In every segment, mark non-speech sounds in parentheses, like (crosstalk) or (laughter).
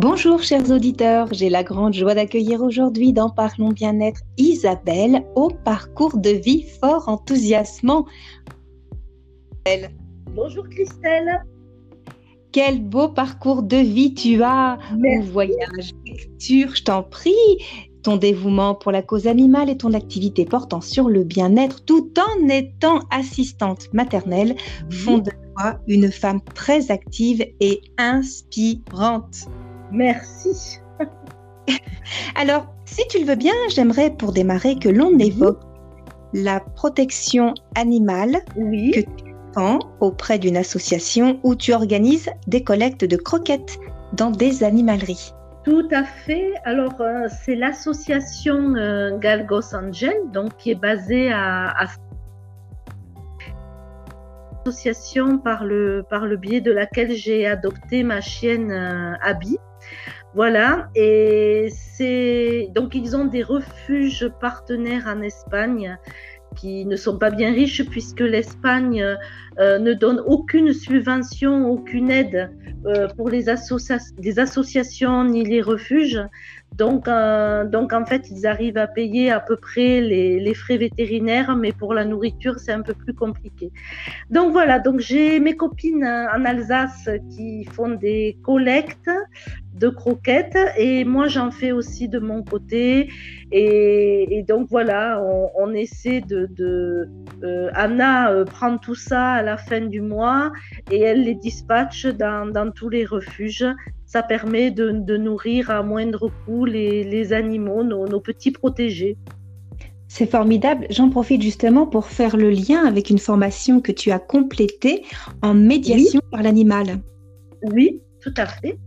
Bonjour chers auditeurs, j'ai la grande joie d'accueillir aujourd'hui dans Parlons bien-être Isabelle au parcours de vie fort enthousiasmant. Bonjour Christelle. Quel beau parcours de vie tu as. Merci. voyage, lecture, je t'en prie. Ton dévouement pour la cause animale et ton activité portant sur le bien-être tout en étant assistante maternelle font de toi une femme très active et inspirante. Merci. (laughs) Alors, si tu le veux bien, j'aimerais pour démarrer que l'on évoque la protection animale oui. que tu prends auprès d'une association où tu organises des collectes de croquettes dans des animaleries. Tout à fait. Alors, euh, c'est l'association euh, Galgos Angel, donc qui est basée à, à association par le, par le biais de laquelle j'ai adopté ma chienne euh, Abby. Voilà, et c'est donc ils ont des refuges partenaires en Espagne qui ne sont pas bien riches puisque l'Espagne euh, ne donne aucune subvention, aucune aide euh, pour les, associa les, associations ni les refuges. Donc, euh, donc, en fait, ils arrivent à payer à peu près les, frais vétérinaires, mais pour la nourriture, c'est un peu plus compliqué. Donc voilà, donc j'ai mes copines en Alsace qui font des collectes de croquettes et moi j'en fais aussi de mon côté. Et, donc voilà. On, essaie de, euh, Anna euh, prend tout ça à la fin du mois et elle les dispatche dans tous les refuges ça permet de, de, nourrir à moindre coût les, les animaux nos, nos petits protégés c'est formidable. J'en profite justement pour faire le lien avec une formation que tu as complétée en médiation oui. par l'animal. Oui, tout à fait.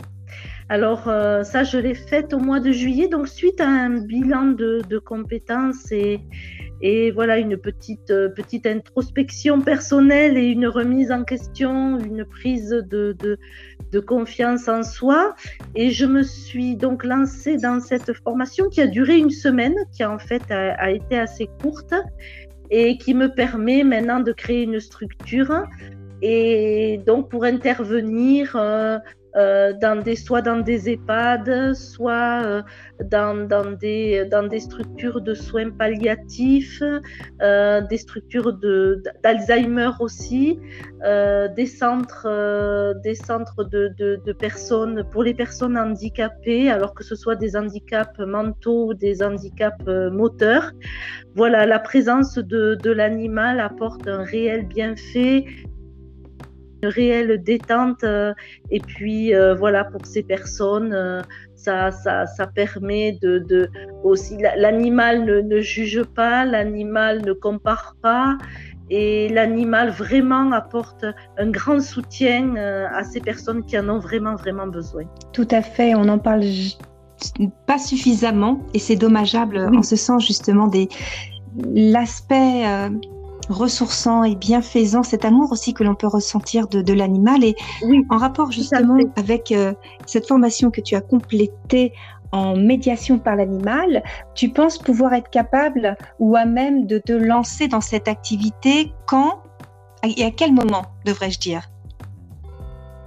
Alors euh, ça, je l'ai faite au mois de juillet, donc suite à un bilan de, de compétences et, et, voilà une petite, euh, petite introspection personnelle et une remise en question, une prise de, de, confiance en soi. Et je me suis donc lancée dans cette formation qui a duré une semaine, qui en fait a, a été assez courte et qui me permet maintenant de créer une structure et donc pour intervenir euh, euh, dans des, soit dans des EHPAD, soit euh, dans, dans, des, dans des structures de soins palliatifs, euh, des structures d'Alzheimer aussi, des centres, des centres de, de, de, personnes pour les personnes handicapées, alors que ce soit des handicaps mentaux ou des handicaps moteurs. Voilà, la présence de, de l'animal apporte un réel bienfait une réelle détente. Euh, et puis euh, voilà, pour ces personnes, euh, ça, ça, ça permet de, de aussi l'animal ne, ne juge pas, l'animal ne compare pas. Et l'animal vraiment apporte un grand soutien à ces personnes qui en ont vraiment, vraiment besoin. Tout à fait, on en parle pas suffisamment et c'est dommageable oui. en ce sens justement des l'aspect euh, ressourçant et bienfaisant, cet amour aussi que l'on peut ressentir de, de l'animal. Et oui, en rapport justement avec euh, cette formation que tu as complétée en médiation par l'animal, tu penses pouvoir être capable ou à même de te lancer dans cette activité quand et à quel moment, devrais-je dire?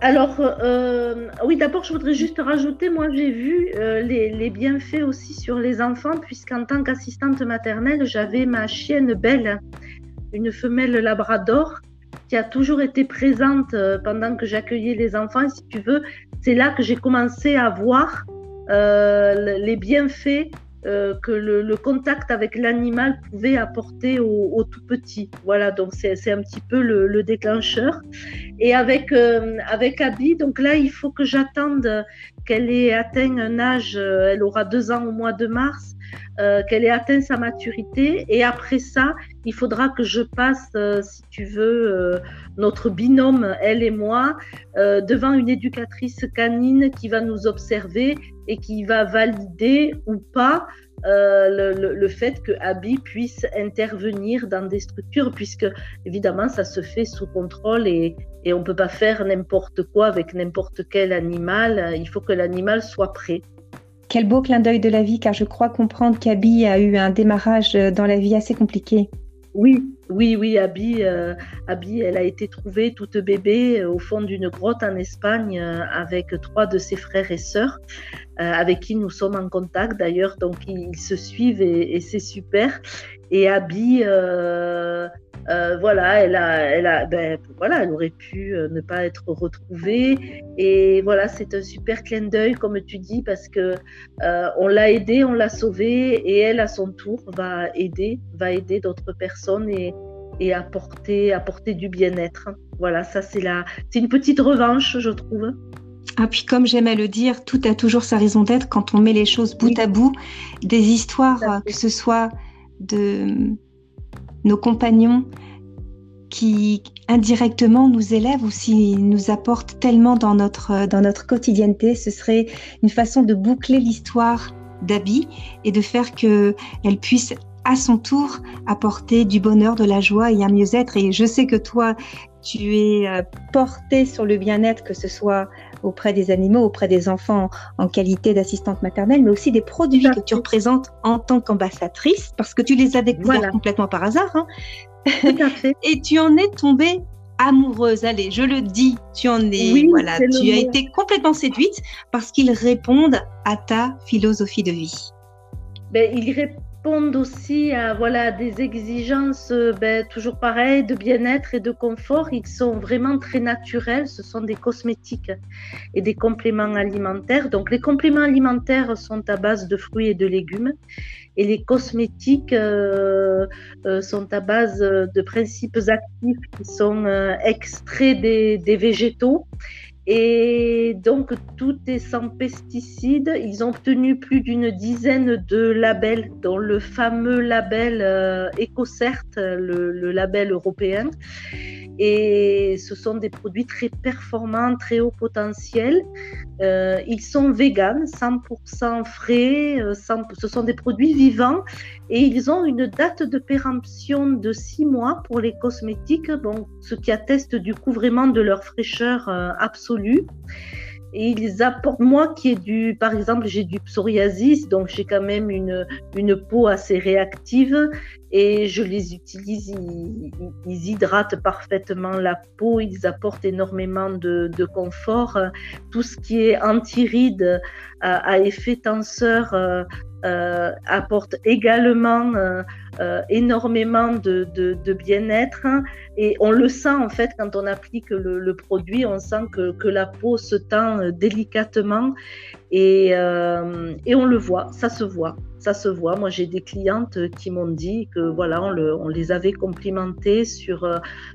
Alors, euh, oui, d'abord, je voudrais juste rajouter, moi, j'ai vu euh, les, les, bienfaits aussi sur les enfants, puisqu'en tant qu'assistante maternelle, j'avais ma chienne Belle, une femelle labrador qui a toujours été présente euh, pendant que j'accueillais les enfants. Si tu veux, c'est là que j'ai commencé à voir euh, les bienfaits euh, que le, contact avec l'animal pouvait apporter au, au, tout petit. Voilà, donc c'est un petit peu le, le, déclencheur. Et avec, avec Abby, donc là, il faut que j'attende qu'elle ait atteint un âge, euh, elle aura deux ans au mois de mars, euh, qu'elle ait atteint sa maturité. Et après ça, il faudra que je passe, euh, si tu veux, notre binôme, elle et moi, devant une éducatrice canine qui va nous observer et qui va valider ou pas euh, le, fait que Abby puisse intervenir dans des structures, puisque évidemment ça se fait sous contrôle et, et on ne peut pas faire n'importe quoi avec n'importe quel animal. Il faut que l'animal soit prêt. Quel beau clin d'œil de la vie, car je crois comprendre qu'Abby a eu un démarrage dans la vie assez compliqué. Oui, oui, oui, Abby, euh, Abby, elle a été trouvée toute bébé euh, au fond d'une grotte en Espagne euh, avec trois de ses frères et sœurs, avec qui nous sommes en contact d'ailleurs, donc ils, se suivent et, c'est super. Et Abby, voilà, elle a, elle a, ben, voilà, elle aurait pu ne pas être retrouvée. Et voilà, c'est un super clin d'œil, comme tu dis, parce que on l'a aidée, on l'a sauvée, et elle, à son tour, va aider, va aider d'autres personnes et, et apporter, apporter du bien-être. Voilà, ça c'est la, c'est une petite revanche, je trouve. Ah, puis comme j'aimais le dire, tout a toujours sa raison d'être quand on met les choses bout à bout, des histoires, que ce soit de nos compagnons qui indirectement nous élèvent ou s'ils nous apportent tellement dans notre, dans notre quotidienneté, ce serait une façon de boucler l'histoire d'Abby et de faire qu'elle puisse à son tour apporter du bonheur, de la joie et un mieux-être. Et je sais que toi, tu es euh, porté sur le bien-être, que ce soit auprès des animaux, auprès des enfants en qualité d'assistante maternelle, mais aussi des produits que tu représentes en tant qu'ambassadrice, parce que tu les as découverts complètement par hasard. Hein. (laughs) et tu en es tombée amoureuse. Allez, je le dis, tu en es, voilà, tu as été complètement séduite parce qu'ils répondent à ta philosophie de vie. Ben, ils, répondent aussi à voilà, des exigences euh, ben, toujours pareilles de bien-être et de confort. Ils sont vraiment très naturels. Ce sont des cosmétiques et des compléments alimentaires. Donc les compléments alimentaires sont à base de fruits et de légumes. Et les cosmétiques euh, euh, sont à base de principes actifs qui sont extraits des, des végétaux et donc, tout est sans pesticides. Ils ont obtenu plus d'une dizaine de labels, dont le fameux label euh, EcoCert, le, le, label européen. Et ce sont des produits très performants, très haut potentiel. Euh, ils sont véganes, 100% frais, euh, ce sont des produits vivants et ils ont une date de péremption de 6 mois pour les cosmétiques, bon, ce qui atteste du coup vraiment de leur fraîcheur euh, absolue. Et ils apportent, moi qui ai du, par exemple, j'ai du psoriasis, donc j'ai quand même une, une peau assez réactive et je les utilise, ils, hydratent parfaitement la peau, ils apportent énormément de, confort. Tout ce qui est anti-rides à, effet tenseur euh, euh, apporte également euh, euh, énormément de, bien-être. Et on le sent en fait quand on applique le, produit, on sent que, la peau se tend délicatement. Et, on le voit, ça se voit, ça se voit. Moi j'ai des clientes qui m'ont dit que voilà, on, le, les avait complimentées sur,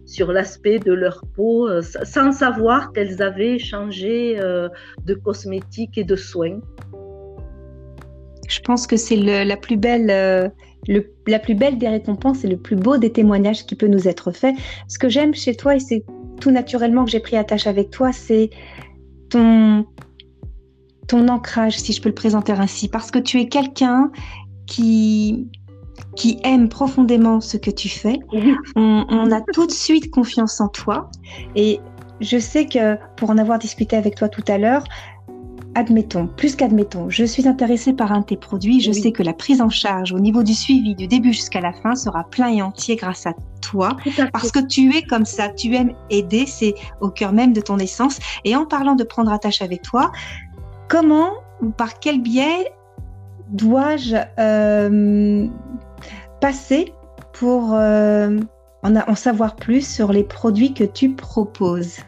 sur l'aspect de leur peau sans savoir qu'elles avaient changé de cosmétiques et de soins. Je pense que c'est la plus belle. Euh, la plus belle des récompenses et le plus beau des témoignages qui peut nous être fait. Ce que j'aime chez toi, et c'est tout naturellement que j'ai pris attache avec toi, c'est ton, ton ancrage, si je peux le présenter ainsi, parce que tu es quelqu'un qui, qui aime profondément ce que tu fais. On, on, a tout de suite confiance en toi. Et je sais que pour en avoir discuté avec toi tout à l'heure, admettons, plus qu'admettons, je suis intéressée par un de tes produits, je sais que la prise en charge au niveau du suivi du début jusqu'à la fin sera plein et entier grâce à toi, parce que tu es comme ça, tu aimes aider, c'est au cœur même de ton essence. Et en parlant de prendre attache avec toi, comment ou par quel biais dois-je euh, passer pour euh, en savoir plus sur les produits que tu proposes?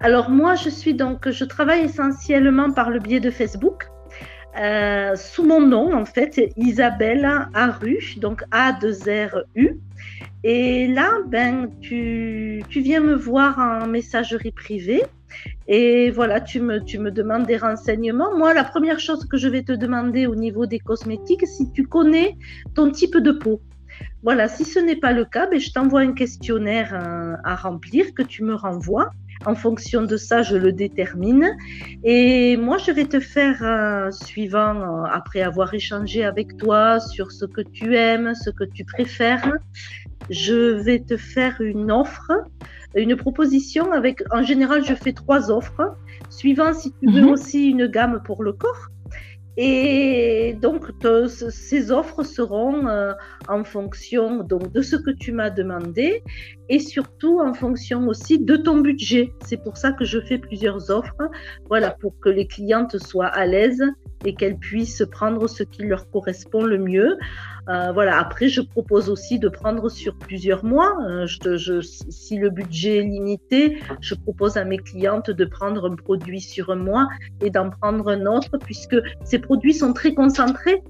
Alors moi, je suis donc, je travaille essentiellement par le biais de Facebook. Euh, sous mon nom, en fait, Isabelle Aru, donc A2RU. Et là, ben, tu, tu, viens me voir en messagerie privée et voilà, tu me, tu me demandes des renseignements. Moi, la première chose que je vais te demander au niveau des cosmétiques, si tu connais ton type de peau. Voilà, si ce n'est pas le cas, ben, je t'envoie un questionnaire euh, à remplir que tu me renvoies. En fonction de ça, je le détermine. Et moi, je vais te faire, euh, suivant, euh, après avoir échangé avec toi sur ce que tu aimes, ce que tu préfères, je vais te faire une offre, une proposition avec, en général, je fais trois offres, suivant si tu veux mhm. aussi une gamme pour le corps. Et donc, ces offres seront euh, en fonction donc, de ce que tu m'as demandé et surtout en fonction aussi de ton budget. C'est pour ça que je fais plusieurs offres, voilà, pour que les clientes soient à l'aise et qu'elles puissent prendre ce qui leur correspond le mieux. Euh, voilà. Après, je propose aussi de prendre sur plusieurs mois. Euh, je, si le budget est limité, je propose à mes clientes de prendre un produit sur un mois et d'en prendre un autre, puisque ces produits sont très concentrés.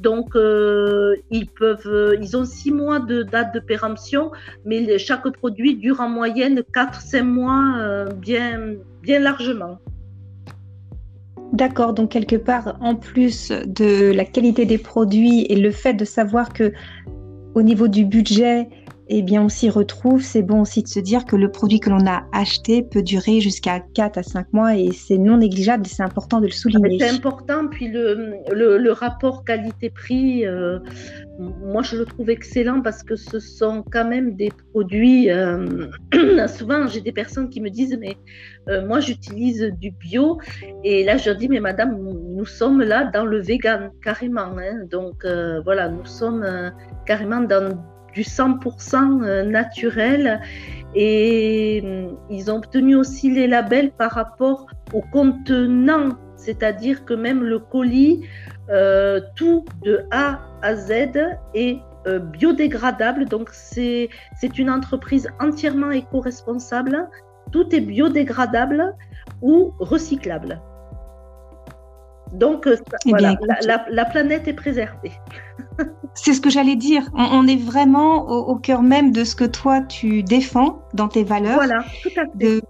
Donc, euh, ils peuvent, ils ont six mois de date de péremption, mais chaque produit dure en moyenne 4-5 mois, bien, bien largement. D'accord, donc quelque part, en plus de la qualité des produits et le fait de savoir que au niveau du budget, eh bien, on s'y retrouve, c'est bon aussi de se dire que le produit que l'on a acheté peut durer jusqu'à 4 à 5 mois et c'est non négligeable et c'est important de le souligner. C'est important, puis le, le, rapport qualité-prix, euh, moi je le trouve excellent parce que ce sont quand même des produits, euh, (clears throat) souvent j'ai des personnes qui me disent mais euh, moi j'utilise du bio et là je leur dis mais madame nous sommes là dans le vegan carrément, hein. donc voilà nous sommes carrément dans du 100% euh, naturel et mm, ils ont obtenu aussi les labels par rapport au contenant, c'est-à-dire que même le colis, euh, tout de A à Z est euh, biodégradable. Donc c'est une entreprise entièrement éco-responsable. Tout est biodégradable ou recyclable. Donc, euh, eh la, planète est préservée. (laughs) C'est ce que j'allais dire. On, est vraiment au, cœur même de ce que toi tu défends dans tes valeurs. Voilà, tout à fait.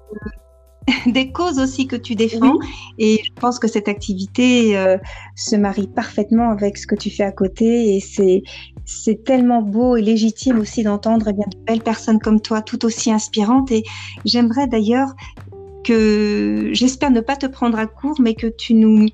(laughs) des causes aussi que tu défends. Et je pense que cette activité euh, se marie parfaitement avec ce que tu fais à côté. Et c'est, c'est tellement beau et légitime aussi d'entendre eh bien, de belles personnes comme toi, tout aussi inspirantes. Et j'aimerais d'ailleurs que j'espère ne pas te prendre à court, mais que tu nous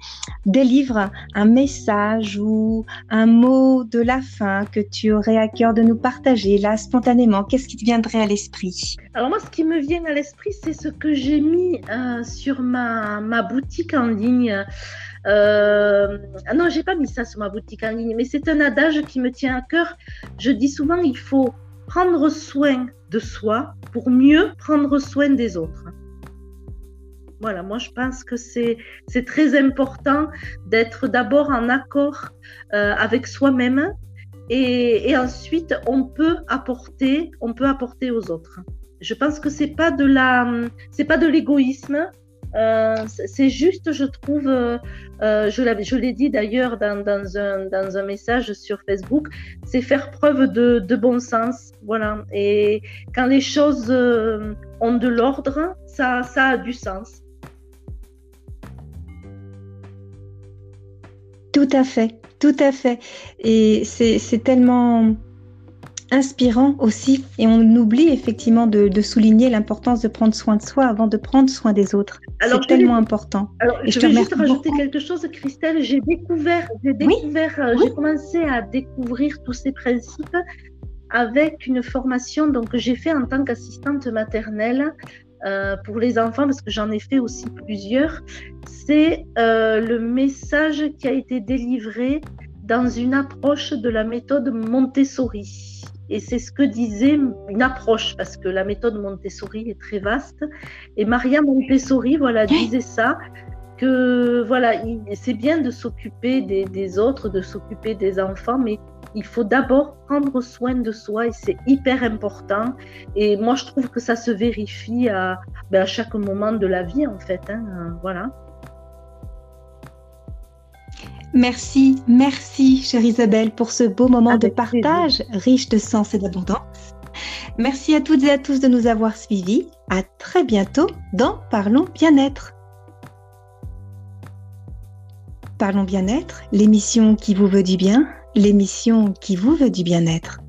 délivres un message ou un mot de la fin que tu aurais à cœur de nous partager là spontanément. Qu'est-ce qui te viendrait à l'esprit? Alors moi, ce qui me vient à l'esprit, c'est ce que j'ai mis euh, sur ma, ma, boutique en ligne. Euh, ah non, j'ai pas mis ça sur ma boutique en ligne, mais c'est un adage qui me tient à cœur. Je dis souvent, il faut prendre soin de soi pour mieux prendre soin des autres. Voilà, moi je pense que c'est très important d'être d'abord en accord euh, avec soi-même et, ensuite on peut apporter, on peut apporter aux autres. Je pense que c'est pas de la, c'est pas de l'égoïsme. Euh, c'est juste, je trouve, euh, je l'ai dit d'ailleurs dans, dans, un, dans, un, message sur Facebook, c'est faire preuve de, de, bon sens. Voilà. Et quand les choses ont de l'ordre, ça, ça a du sens. Tout à fait, tout à fait. Et c'est tellement inspirant aussi. Et on oublie effectivement de, souligner l'importance de prendre soin de soi avant de prendre soin des autres. C'est tellement important. Alors, je, vais juste rajouter quelque chose, Christelle. J'ai découvert, j'ai découvert, euh, j'ai commencé à découvrir tous ces principes avec une formation donc, que j'ai fait en tant qu'assistante maternelle euh, pour les enfants, parce que j'en ai fait aussi plusieurs, c'est euh, le message qui a été délivré dans une approche de la méthode Montessori. Et c'est ce que disait une approche, parce que la méthode Montessori est très vaste. Et Maria Montessori, voilà, disait ça, que voilà, c'est bien de s'occuper des, des, autres, de s'occuper des enfants, mais il faut d'abord prendre soin de soi et c'est hyper important. Et moi, je trouve que ça se vérifie à, ben, à chaque moment de la vie, en fait. Hein, voilà. Merci, merci, chère Isabelle, pour ce beau moment de partage riche de sens et d'abondance. Merci à toutes et à tous de nous avoir suivis. À très bientôt dans Parlons bien-être. Parlons bien-être, l'émission qui vous veut du bien l'émission qui vous veut du bien-être.